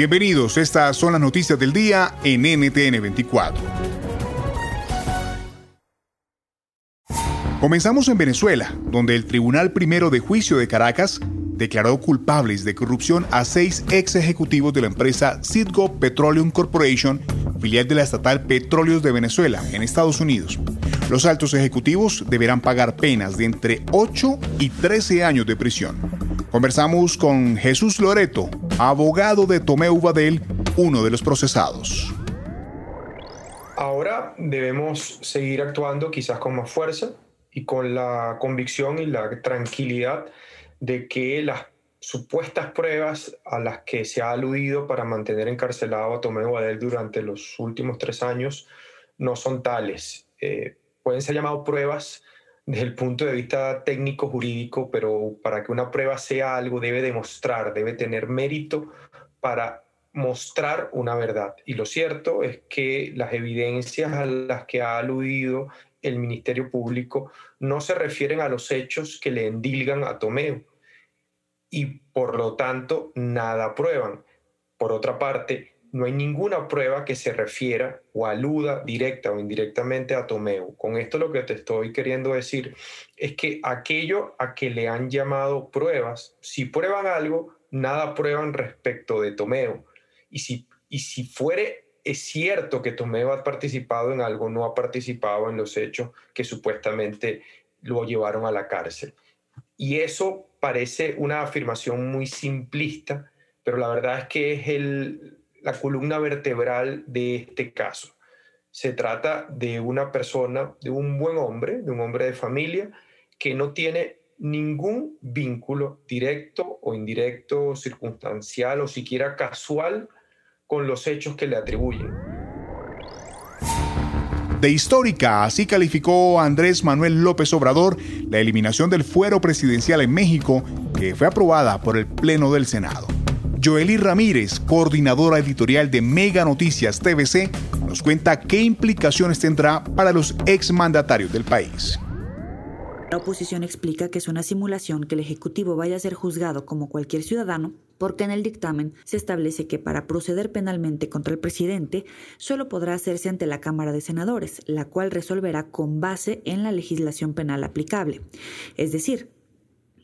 Bienvenidos, estas son las noticias del día en NTN 24. Comenzamos en Venezuela, donde el Tribunal Primero de Juicio de Caracas declaró culpables de corrupción a seis ex ejecutivos de la empresa Citgo Petroleum Corporation, filial de la estatal Petróleos de Venezuela, en Estados Unidos. Los altos ejecutivos deberán pagar penas de entre 8 y 13 años de prisión. Conversamos con Jesús Loreto, abogado de Tomeu Badel, uno de los procesados. Ahora debemos seguir actuando quizás con más fuerza y con la convicción y la tranquilidad de que las supuestas pruebas a las que se ha aludido para mantener encarcelado a Tomeo Badel durante los últimos tres años no son tales. Eh, pueden ser llamados pruebas desde el punto de vista técnico jurídico, pero para que una prueba sea algo debe demostrar, debe tener mérito para mostrar una verdad. Y lo cierto es que las evidencias a las que ha aludido el Ministerio Público no se refieren a los hechos que le endilgan a Tomeo y por lo tanto nada prueban. Por otra parte, no hay ninguna prueba que se refiera o aluda directa o indirectamente a Tomeo. Con esto lo que te estoy queriendo decir es que aquello a que le han llamado pruebas, si prueban algo, nada prueban respecto de Tomeo. Y si, y si fuere es cierto que Tomeo ha participado en algo, no ha participado en los hechos que supuestamente lo llevaron a la cárcel. Y eso parece una afirmación muy simplista, pero la verdad es que es el, la columna vertebral de este caso. Se trata de una persona, de un buen hombre, de un hombre de familia, que no tiene ningún vínculo directo o indirecto, circunstancial o siquiera casual con los hechos que le atribuyen. De histórica, así calificó Andrés Manuel López Obrador la eliminación del fuero presidencial en México, que fue aprobada por el Pleno del Senado. Joely Ramírez, coordinadora editorial de Mega Noticias TVC, nos cuenta qué implicaciones tendrá para los exmandatarios del país. La oposición explica que es una simulación que el Ejecutivo vaya a ser juzgado como cualquier ciudadano, porque en el dictamen se establece que para proceder penalmente contra el presidente solo podrá hacerse ante la Cámara de Senadores, la cual resolverá con base en la legislación penal aplicable. Es decir,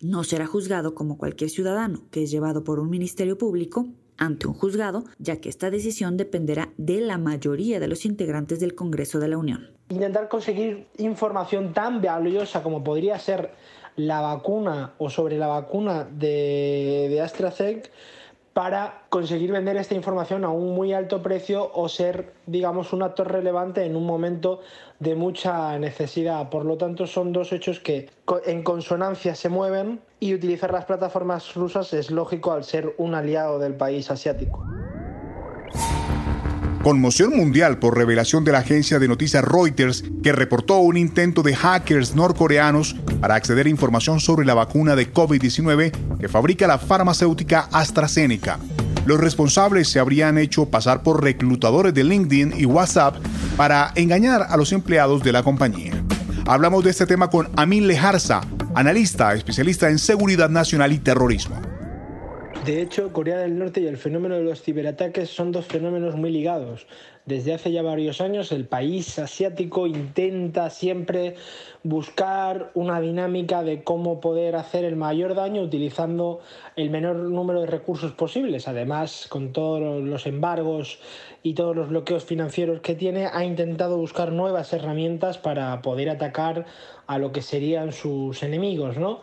no será juzgado como cualquier ciudadano que es llevado por un ministerio público ante un juzgado, ya que esta decisión dependerá de la mayoría de los integrantes del Congreso de la Unión. Intentar conseguir información tan valiosa como podría ser la vacuna o sobre la vacuna de, de AstraZeneca para conseguir vender esta información a un muy alto precio o ser, digamos, un actor relevante en un momento de mucha necesidad. Por lo tanto, son dos hechos que en consonancia se mueven y utilizar las plataformas rusas es lógico al ser un aliado del país asiático. Conmoción mundial por revelación de la agencia de noticias Reuters que reportó un intento de hackers norcoreanos para acceder a información sobre la vacuna de COVID-19 que fabrica la farmacéutica AstraZeneca. Los responsables se habrían hecho pasar por reclutadores de LinkedIn y WhatsApp para engañar a los empleados de la compañía. Hablamos de este tema con Amin Lejarza, analista especialista en seguridad nacional y terrorismo. De hecho, Corea del Norte y el fenómeno de los ciberataques son dos fenómenos muy ligados. Desde hace ya varios años el país asiático intenta siempre buscar una dinámica de cómo poder hacer el mayor daño utilizando el menor número de recursos posibles. Además, con todos los embargos y todos los bloqueos financieros que tiene, ha intentado buscar nuevas herramientas para poder atacar a lo que serían sus enemigos, ¿no?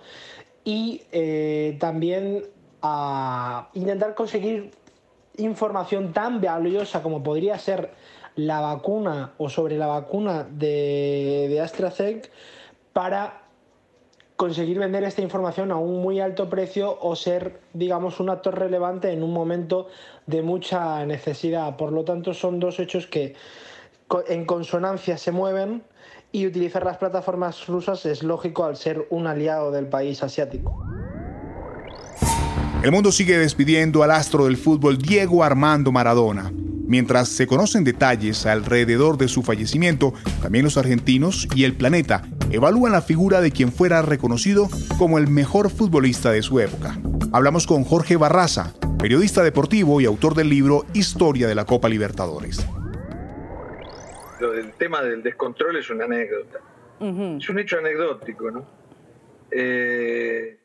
Y eh, también a intentar conseguir información tan valiosa como podría ser la vacuna o sobre la vacuna de, de AstraZeneca para conseguir vender esta información a un muy alto precio o ser, digamos, un actor relevante en un momento de mucha necesidad. Por lo tanto, son dos hechos que en consonancia se mueven y utilizar las plataformas rusas es lógico al ser un aliado del país asiático. El mundo sigue despidiendo al astro del fútbol Diego Armando Maradona. Mientras se conocen detalles alrededor de su fallecimiento, también los argentinos y el planeta evalúan la figura de quien fuera reconocido como el mejor futbolista de su época. Hablamos con Jorge Barraza, periodista deportivo y autor del libro Historia de la Copa Libertadores. El tema del descontrol es una anécdota. Es un hecho anecdótico, ¿no? Eh,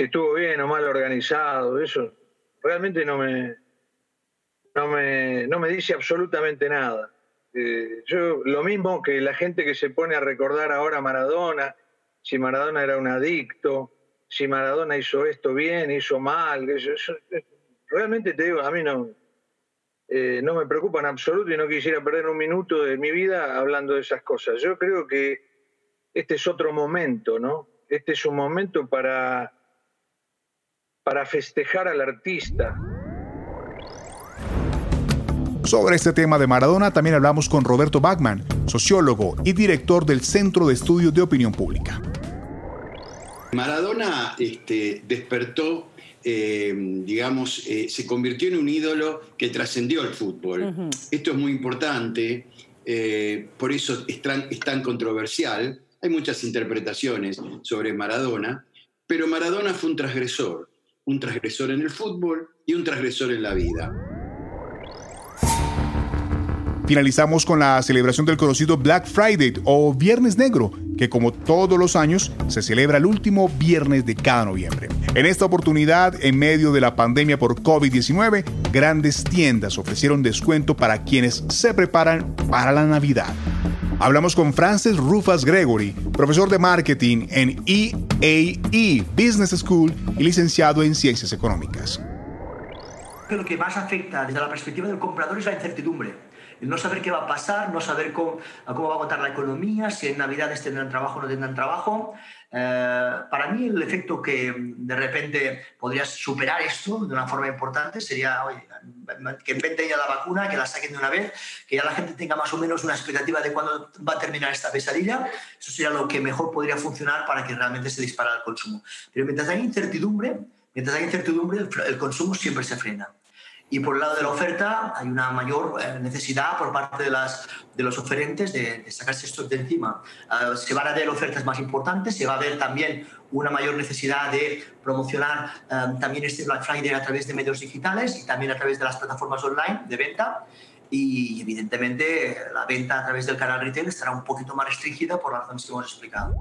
si estuvo bien o mal organizado, eso realmente no me, no me, no me dice absolutamente nada. Eh, yo, lo mismo que la gente que se pone a recordar ahora Maradona, si Maradona era un adicto, si Maradona hizo esto bien, hizo mal, realmente te digo, a mí no, eh, no me preocupa en absoluto y no quisiera perder un minuto de mi vida hablando de esas cosas. Yo creo que este es otro momento, ¿no? Este es un momento para para festejar al artista. Sobre este tema de Maradona también hablamos con Roberto Bachman, sociólogo y director del Centro de Estudios de Opinión Pública. Maradona este, despertó, eh, digamos, eh, se convirtió en un ídolo que trascendió el fútbol. Esto es muy importante, eh, por eso es tan controversial. Hay muchas interpretaciones sobre Maradona, pero Maradona fue un transgresor un transgresor en el fútbol y un transgresor en la vida. Finalizamos con la celebración del conocido Black Friday o Viernes Negro, que como todos los años se celebra el último viernes de cada noviembre. En esta oportunidad, en medio de la pandemia por COVID-19, grandes tiendas ofrecieron descuento para quienes se preparan para la Navidad. Hablamos con Francis Rufas Gregory, profesor de marketing en EAE e Business School y licenciado en Ciencias Económicas. Lo que más afecta desde la perspectiva del comprador es la incertidumbre. El no saber qué va a pasar, no saber cómo, cómo va a agotar la economía, si en Navidades tendrán trabajo o no tendrán trabajo. Eh, para mí el efecto que de repente podría superar esto de una forma importante sería que inventen ya la vacuna, que la saquen de una vez, que ya la gente tenga más o menos una expectativa de cuándo va a terminar esta pesadilla. Eso sería lo que mejor podría funcionar para que realmente se disparara el consumo. Pero mientras hay incertidumbre, mientras hay incertidumbre, el consumo siempre se frena. Y por el lado de la oferta hay una mayor eh, necesidad por parte de, las, de los oferentes de, sacarse esto de encima. Ah, se van a ver ofertas más importantes, se va a ver también una mayor necesidad de promocionar eh, también este Black Friday a través de medios digitales y también a través de las plataformas online de venta. Y evidentemente la venta a través del canal retail estará un poquito más restringida por las razones que hemos explicado.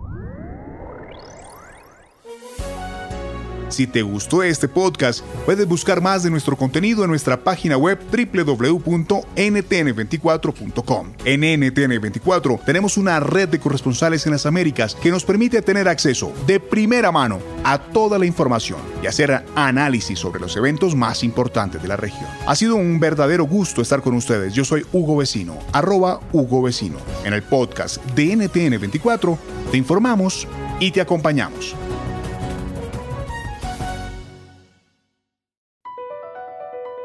Si te gustó este podcast, puedes buscar más de nuestro contenido en nuestra página web www.ntn24.com. En NTN24 tenemos una red de corresponsales en las Américas que nos permite tener acceso de primera mano a toda la información y hacer análisis sobre los eventos más importantes de la región. Ha sido un verdadero gusto estar con ustedes. Yo soy Hugo Vecino, arroba Hugo Vecino. En el podcast de NTN24 te informamos y te acompañamos.